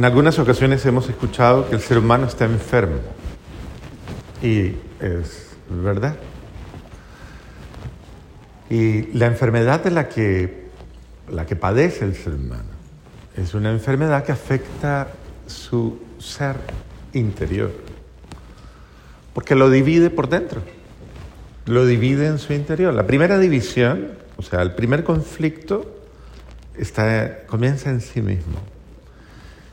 En algunas ocasiones hemos escuchado que el ser humano está enfermo. Y es verdad. Y la enfermedad de la que, la que padece el ser humano es una enfermedad que afecta su ser interior. Porque lo divide por dentro. Lo divide en su interior. La primera división, o sea, el primer conflicto, está, comienza en sí mismo.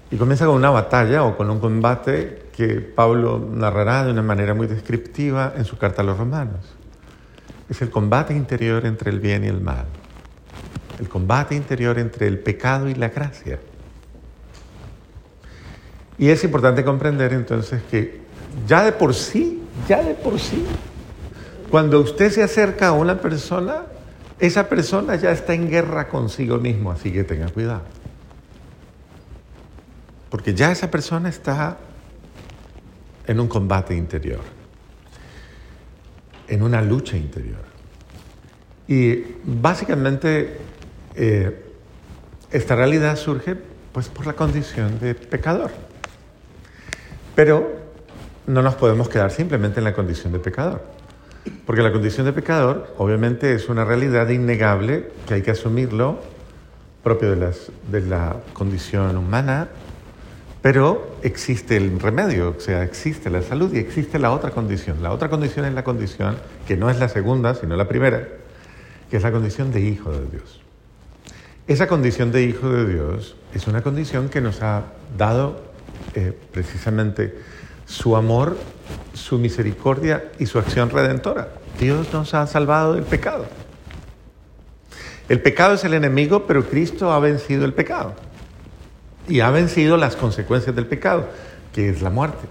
Y comienza con una batalla o con un combate que Pablo narrará de una manera muy descriptiva en su carta a los romanos. Es el combate interior entre el bien y el mal. El combate interior entre el pecado y la gracia. Y es importante comprender entonces que ya de por sí, ya de por sí, cuando usted se acerca a una persona, esa persona ya está en guerra consigo mismo, así que tenga cuidado. Porque ya esa persona está en un combate interior, en una lucha interior. Y básicamente eh, esta realidad surge pues por la condición de pecador. Pero no nos podemos quedar simplemente en la condición de pecador. Porque la condición de pecador obviamente es una realidad innegable que hay que asumirlo propio de, de la condición humana pero existe el remedio, o sea, existe la salud y existe la otra condición. La otra condición es la condición, que no es la segunda, sino la primera, que es la condición de hijo de Dios. Esa condición de hijo de Dios es una condición que nos ha dado eh, precisamente su amor, su misericordia y su acción redentora. Dios nos ha salvado del pecado. El pecado es el enemigo, pero Cristo ha vencido el pecado y ha vencido las consecuencias del pecado, que es la muerte.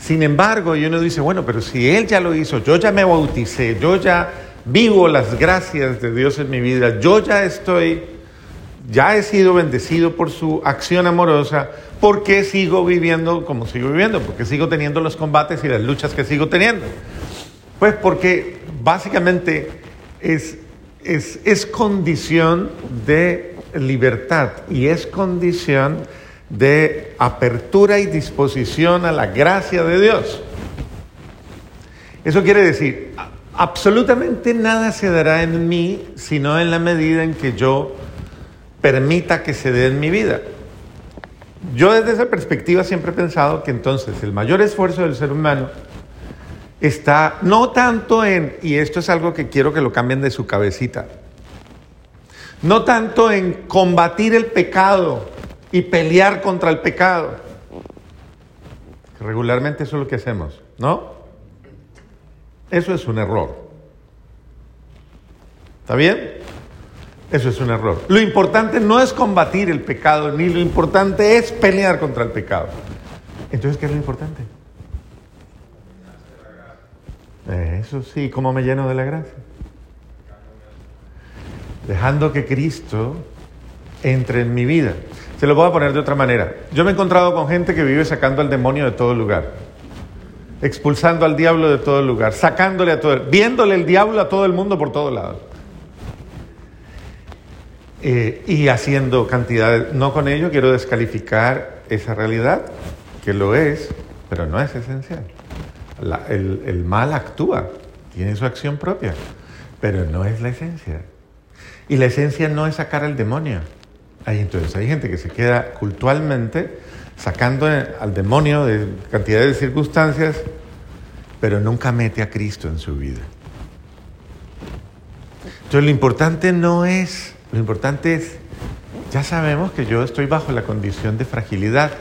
Sin embargo, y uno dice, bueno, pero si Él ya lo hizo, yo ya me bauticé, yo ya vivo las gracias de Dios en mi vida, yo ya estoy, ya he sido bendecido por su acción amorosa, ¿por qué sigo viviendo como sigo viviendo? ¿Por qué sigo teniendo los combates y las luchas que sigo teniendo? Pues porque básicamente es, es, es condición de libertad y es condición de apertura y disposición a la gracia de Dios. Eso quiere decir, absolutamente nada se dará en mí sino en la medida en que yo permita que se dé en mi vida. Yo desde esa perspectiva siempre he pensado que entonces el mayor esfuerzo del ser humano está no tanto en, y esto es algo que quiero que lo cambien de su cabecita, no tanto en combatir el pecado y pelear contra el pecado. Regularmente eso es lo que hacemos, ¿no? Eso es un error. ¿Está bien? Eso es un error. Lo importante no es combatir el pecado, ni lo importante es pelear contra el pecado. Entonces, ¿qué es lo importante? Eso sí, ¿cómo me lleno de la gracia? Dejando que Cristo entre en mi vida. Se lo voy a poner de otra manera. Yo me he encontrado con gente que vive sacando al demonio de todo lugar, expulsando al diablo de todo lugar, sacándole a todo, viéndole el diablo a todo el mundo por todos lados. Eh, y haciendo cantidades. No con ello quiero descalificar esa realidad, que lo es, pero no es esencial. el, el mal actúa, tiene su acción propia, pero no es la esencia. Y la esencia no es sacar al demonio. Hay, entonces hay gente que se queda cultualmente sacando al demonio de cantidad de circunstancias, pero nunca mete a Cristo en su vida. Entonces lo importante no es, lo importante es, ya sabemos que yo estoy bajo la condición de fragilidad,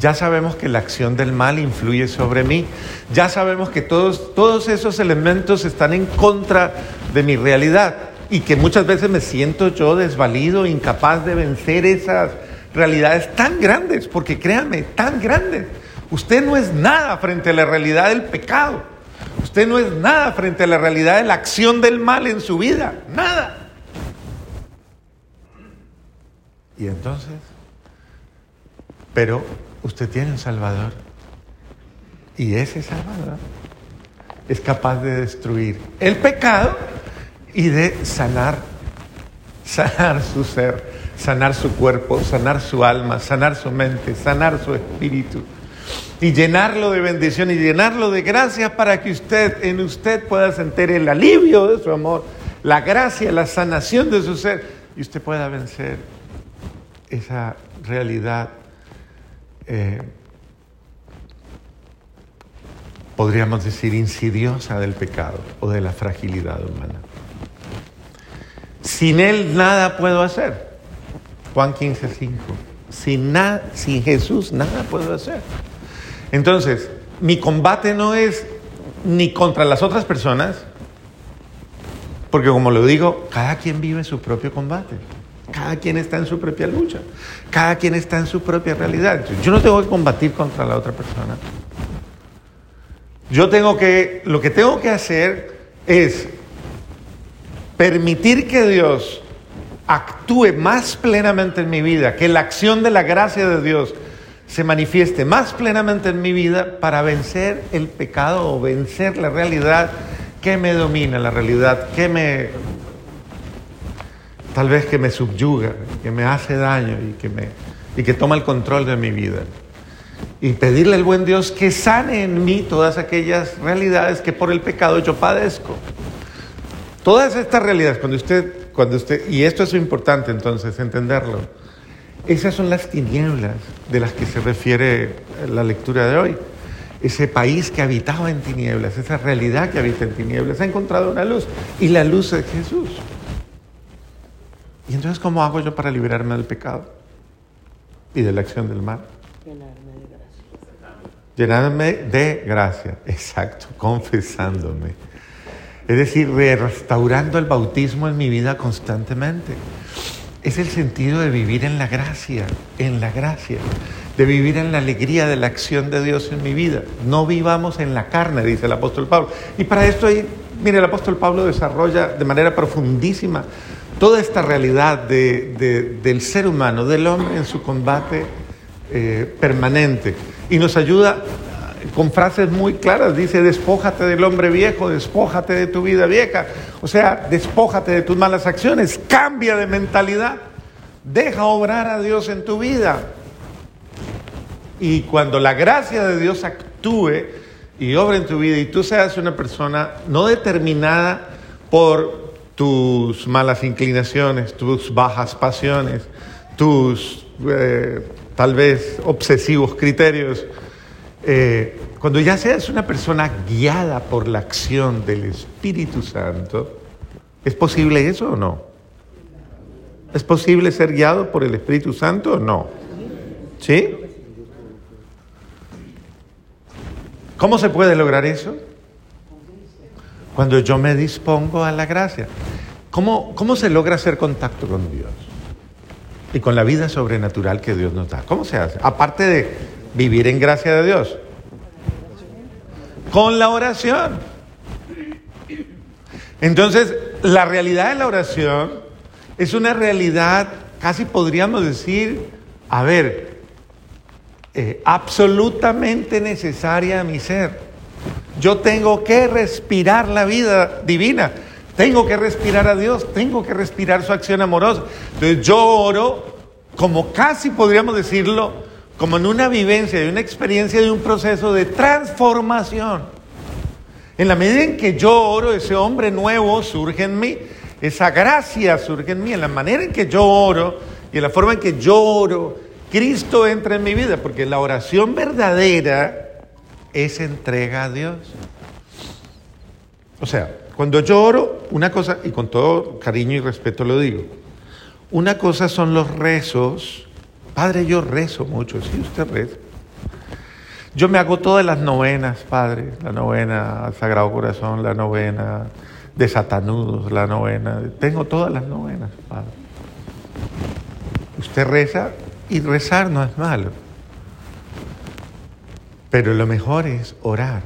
ya sabemos que la acción del mal influye sobre mí, ya sabemos que todos, todos esos elementos están en contra de mi realidad y que muchas veces me siento yo desvalido, incapaz de vencer esas realidades tan grandes, porque créanme, tan grandes. Usted no es nada frente a la realidad del pecado. Usted no es nada frente a la realidad de la acción del mal en su vida. Nada. Y entonces, pero usted tiene un Salvador. Y ese Salvador es capaz de destruir el pecado y de sanar, sanar su ser, sanar su cuerpo, sanar su alma, sanar su mente, sanar su espíritu y llenarlo de bendición y llenarlo de gracias para que usted, en usted pueda sentir el alivio de su amor, la gracia, la sanación de su ser y usted pueda vencer esa realidad, eh, podríamos decir, insidiosa del pecado o de la fragilidad humana. Sin Él nada puedo hacer. Juan 15, 5. Sin, sin Jesús nada puedo hacer. Entonces, mi combate no es ni contra las otras personas, porque como lo digo, cada quien vive su propio combate. Cada quien está en su propia lucha. Cada quien está en su propia realidad. Yo no tengo que combatir contra la otra persona. Yo tengo que, lo que tengo que hacer es permitir que Dios actúe más plenamente en mi vida, que la acción de la gracia de Dios se manifieste más plenamente en mi vida para vencer el pecado o vencer la realidad que me domina, la realidad que me, tal vez que me subyuga, que me hace daño y que, me, y que toma el control de mi vida. Y pedirle al buen Dios que sane en mí todas aquellas realidades que por el pecado yo padezco. Todas estas realidades, cuando usted, cuando usted, y esto es importante entonces, entenderlo, esas son las tinieblas de las que se refiere la lectura de hoy. Ese país que habitaba en tinieblas, esa realidad que habita en tinieblas, ha encontrado una luz y la luz es Jesús. ¿Y entonces cómo hago yo para liberarme del pecado y de la acción del mal? Llenarme de gracia. Llenarme de gracia, exacto, confesándome. Es decir, restaurando el bautismo en mi vida constantemente. Es el sentido de vivir en la gracia, en la gracia, de vivir en la alegría de la acción de Dios en mi vida. No vivamos en la carne, dice el apóstol Pablo. Y para esto, mire, el apóstol Pablo desarrolla de manera profundísima toda esta realidad del ser humano, del hombre en su combate eh, permanente. Y nos ayuda con frases muy claras. Dice, despójate del hombre viejo, despójate de tu vida vieja. O sea, despójate de tus malas acciones, cambia de mentalidad, deja obrar a Dios en tu vida. Y cuando la gracia de Dios actúe y obra en tu vida y tú seas una persona no determinada por tus malas inclinaciones, tus bajas pasiones, tus eh, tal vez obsesivos criterios, eh, cuando ya seas una persona guiada por la acción del Espíritu Santo, ¿es posible eso o no? ¿Es posible ser guiado por el Espíritu Santo o no? ¿Sí? ¿Cómo se puede lograr eso? Cuando yo me dispongo a la gracia. ¿Cómo, ¿Cómo se logra hacer contacto con Dios? Y con la vida sobrenatural que Dios nos da. ¿Cómo se hace? Aparte de vivir en gracia de Dios. Con la oración. Entonces, la realidad de la oración es una realidad, casi podríamos decir, a ver, eh, absolutamente necesaria a mi ser. Yo tengo que respirar la vida divina, tengo que respirar a Dios, tengo que respirar su acción amorosa. Entonces yo oro como casi podríamos decirlo, como en una vivencia, de una experiencia, de un proceso de transformación. En la medida en que yo oro, ese hombre nuevo surge en mí, esa gracia surge en mí, en la manera en que yo oro y en la forma en que yo oro, Cristo entra en mi vida, porque la oración verdadera es entrega a Dios. O sea, cuando yo oro, una cosa, y con todo cariño y respeto lo digo, una cosa son los rezos. Padre, yo rezo mucho, sí, usted reza. Yo me hago todas las novenas, Padre, la novena al Sagrado Corazón, la novena de Satanudos, la novena, tengo todas las novenas, Padre. Usted reza y rezar no es malo, pero lo mejor es orar.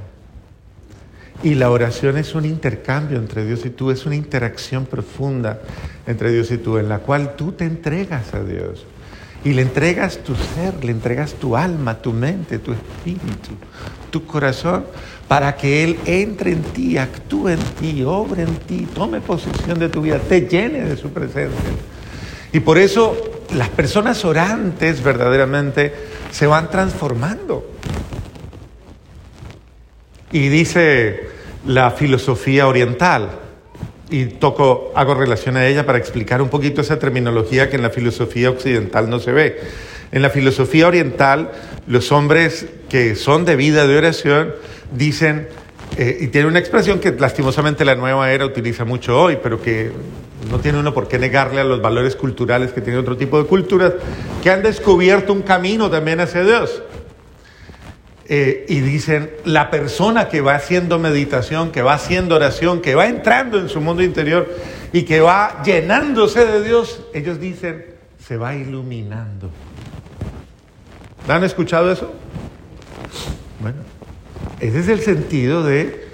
Y la oración es un intercambio entre Dios y tú, es una interacción profunda entre Dios y tú, en la cual tú te entregas a Dios. Y le entregas tu ser, le entregas tu alma, tu mente, tu espíritu, tu corazón, para que Él entre en ti, actúe en ti, obre en ti, tome posesión de tu vida, te llene de su presencia. Y por eso las personas orantes verdaderamente se van transformando. Y dice la filosofía oriental, y toco, hago relación a ella para explicar un poquito esa terminología que en la filosofía occidental no se ve. En la filosofía oriental, los hombres que son de vida de oración dicen, eh, y tiene una expresión que lastimosamente la nueva era utiliza mucho hoy, pero que no tiene uno por qué negarle a los valores culturales que tiene otro tipo de culturas, que han descubierto un camino también hacia Dios. Eh, y dicen, la persona que va haciendo meditación, que va haciendo oración, que va entrando en su mundo interior y que va llenándose de Dios, ellos dicen, se va iluminando. ¿Han escuchado eso? Bueno, ese es el sentido de,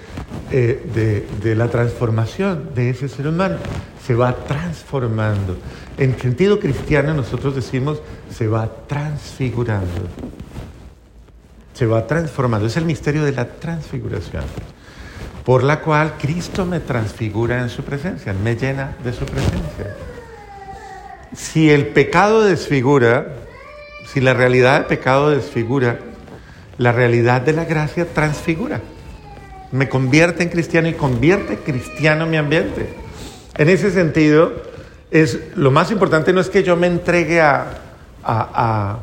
eh, de la transformación de ese ser humano. Se va transformando. En sentido cristiano nosotros decimos, se va transfigurando se va transformando. Es el misterio de la transfiguración, por la cual Cristo me transfigura en su presencia, me llena de su presencia. Si el pecado desfigura, si la realidad del pecado desfigura, la realidad de la gracia transfigura. Me convierte en cristiano y convierte cristiano mi ambiente. En ese sentido, es, lo más importante no es que yo me entregue a, a,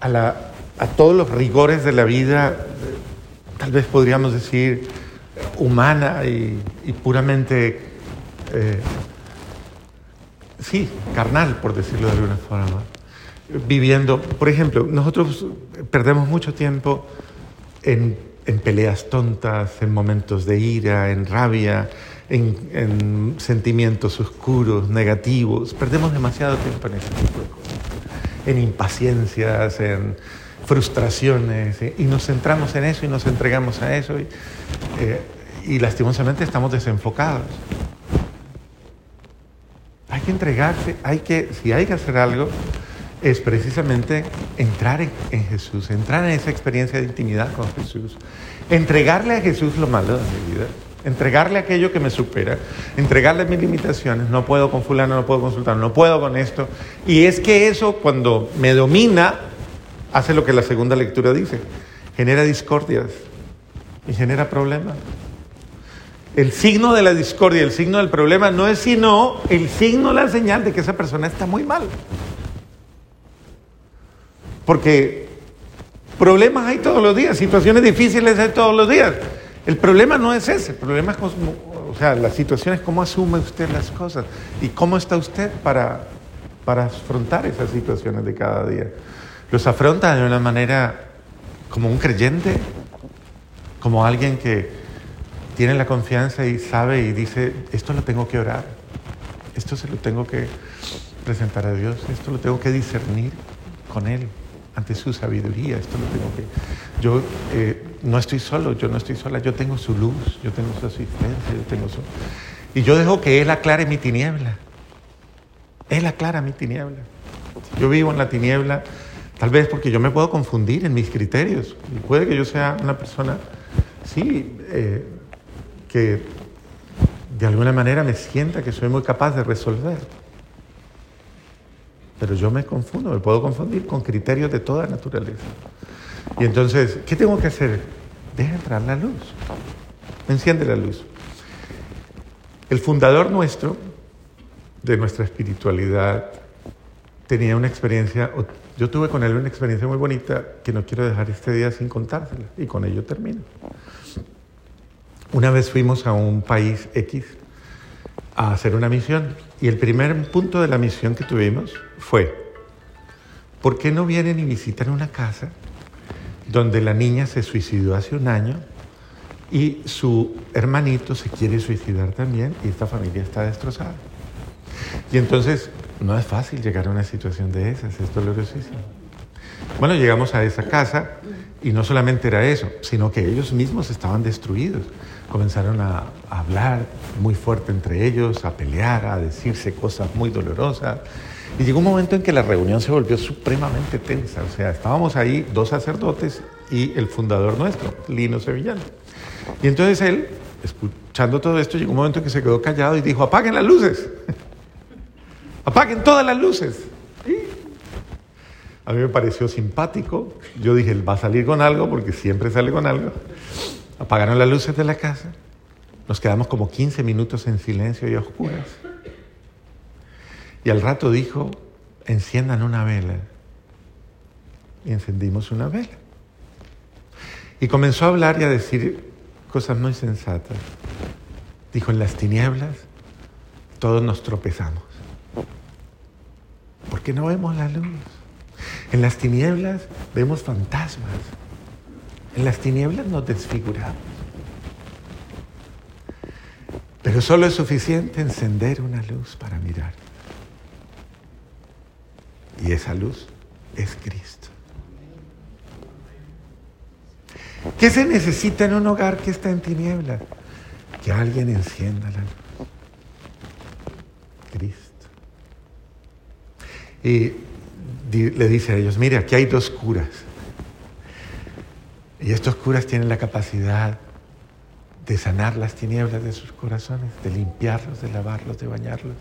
a la a todos los rigores de la vida, tal vez podríamos decir, humana y, puramente, eh, sí, carnal, por decirlo de alguna forma. Viviendo, por ejemplo, nosotros perdemos mucho tiempo en, peleas tontas, en momentos de ira, en rabia, en, en, sentimientos oscuros, negativos. Perdemos demasiado tiempo en ese tipo de cosas. En impaciencias, en frustraciones, y nos centramos en eso y nos entregamos a eso, y, eh, y lastimosamente estamos desenfocados. Hay que entregarse, hay que, si hay que hacer algo, es precisamente entrar en, en, Jesús, entrar en esa experiencia de intimidad con Jesús, entregarle a Jesús lo malo de mi vida, entregarle aquello que me supera, entregarle mis limitaciones, no puedo con fulano, no puedo consultar, no puedo con esto. Y es que eso cuando me domina, hace lo que la segunda lectura dice, genera discordias y genera problemas. El signo de la discordia, el signo del problema no es sino el signo, la señal de que esa persona está muy mal. Porque problemas hay todos los días, situaciones difíciles hay todos los días. El problema no es ese, el problema es, o sea, la cómo asume usted las cosas y cómo está usted para, para afrontar esas situaciones de cada día los afronta de una manera como un creyente, como alguien que tiene la confianza y sabe y dice, esto lo tengo que orar, esto se lo tengo que presentar a Dios, esto lo tengo que discernir con Él ante su sabiduría, esto lo tengo que... Yo eh, no estoy solo, yo no estoy sola, yo tengo su luz, yo tengo su asistencia, yo tengo su... Y yo dejo que Él aclare mi tiniebla. Él aclara mi tiniebla. Yo vivo en la tiniebla Tal vez porque yo me puedo confundir en mis criterios. Y puede que yo sea una persona, sí, eh, que de alguna manera me sienta que soy muy capaz de resolver. Pero yo me confundo, me puedo confundir con criterios de toda naturaleza. Y entonces, ¿qué tengo que hacer? Deja entrar la luz. Enciende la luz. El fundador nuestro, de nuestra espiritualidad, tenía una experiencia yo tuve con él una experiencia muy bonita que no quiero dejar este día sin contársela y con ello termino. Una vez fuimos a un país X a hacer una misión y el primer punto de la misión que tuvimos fue, ¿por qué no vienen y visitan una casa donde la niña se suicidó hace un año y su hermanito se quiere suicidar también y esta familia está destrozada? Y entonces no es fácil llegar a una situación de esas, es dolorosísimo. Bueno, llegamos a esa casa y no solamente era eso, sino que ellos mismos estaban destruidos. Comenzaron a, hablar muy fuerte entre ellos, a pelear, a decirse cosas muy dolorosas. Y llegó un momento en que la reunión se volvió supremamente tensa. O sea, estábamos ahí dos sacerdotes y el fundador nuestro, Lino Sevillano. Y entonces él, escuchando todo esto, llegó un momento en que se quedó callado y dijo, apaguen las luces. Apaguen todas las luces. A mí me pareció simpático. Yo dije, va a salir con algo porque siempre sale con algo. Apagaron las luces de la casa. Nos quedamos como 15 minutos en silencio y a oscuras. Y al rato dijo, enciendan una vela. Y encendimos una vela. Y comenzó a hablar y a decir cosas muy sensatas. Dijo, en las tinieblas todos nos tropezamos. ¿Por qué no vemos la luz? En las tinieblas vemos fantasmas. En las tinieblas nos desfiguramos. Pero solo es suficiente encender una luz para mirar. Y esa luz es Cristo. ¿Qué se necesita en un hogar que está en tinieblas? Que alguien encienda la luz. Cristo. Y le dice a ellos, mire, aquí hay dos curas. Y estos curas tienen la capacidad de sanar las tinieblas de sus corazones, de limpiarlos, de lavarlos, de bañarlos.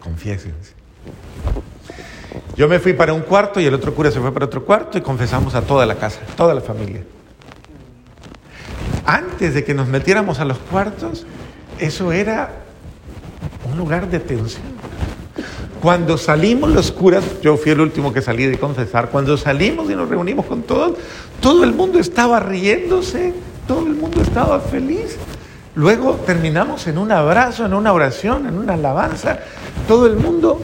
Confiésense. Yo me fui para un cuarto y el otro cura se fue para otro cuarto y confesamos a toda la casa, toda la familia. Antes de que nos metiéramos a los cuartos, eso era un lugar de tensión. Cuando salimos los curas, yo fui el último que salí de confesar, cuando salimos y nos reunimos con todos, todo el mundo estaba riéndose, todo el mundo estaba feliz. Luego terminamos en un abrazo, en una oración, en una alabanza, todo el mundo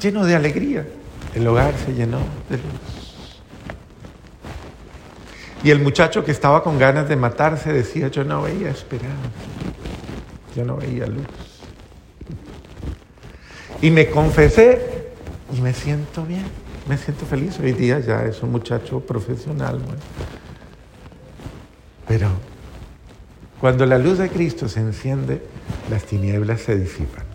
lleno de alegría. El hogar se llenó de luz. Y el muchacho que estaba con ganas de matarse decía, yo no veía esperanza, yo no veía luz. Y me confesé y me siento bien, me siento feliz. Hoy día ya es un muchacho profesional. Pero cuando la luz de Cristo se enciende, las tinieblas se disipan.